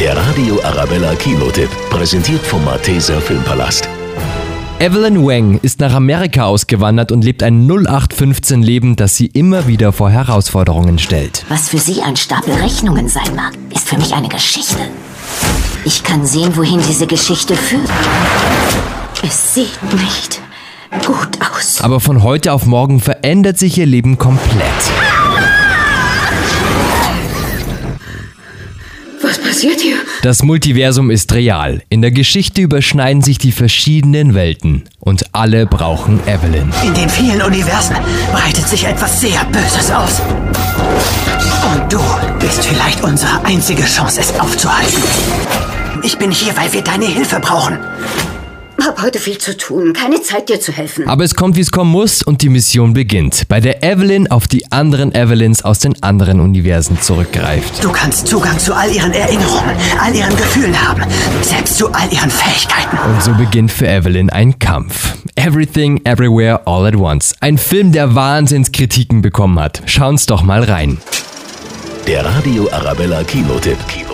Der Radio Arabella Kinotipp, präsentiert vom Malteser Filmpalast. Evelyn Wang ist nach Amerika ausgewandert und lebt ein 0815-Leben, das sie immer wieder vor Herausforderungen stellt. Was für Sie ein Stapel Rechnungen sein mag, ist für mich eine Geschichte. Ich kann sehen, wohin diese Geschichte führt. Es sieht nicht gut aus. Aber von heute auf morgen verändert sich ihr Leben komplett. Passiert hier? Das Multiversum ist real. In der Geschichte überschneiden sich die verschiedenen Welten. Und alle brauchen Evelyn. In den vielen Universen breitet sich etwas sehr Böses aus. Und du bist vielleicht unsere einzige Chance, es aufzuhalten. Ich bin hier, weil wir deine Hilfe brauchen. Hab heute viel zu tun. Keine Zeit, dir zu helfen. Aber es kommt, wie es kommen muss und die Mission beginnt, bei der Evelyn auf die anderen Evelyns aus den anderen Universen zurückgreift. Du kannst Zugang zu all ihren Erinnerungen, all ihren Gefühlen haben, selbst zu all ihren Fähigkeiten. Und so beginnt für Evelyn ein Kampf. Everything, Everywhere, All at Once. Ein Film, der Wahnsinnskritiken bekommen hat. Schauen's doch mal rein. Der Radio Arabella Kinotipp. Kinotipp.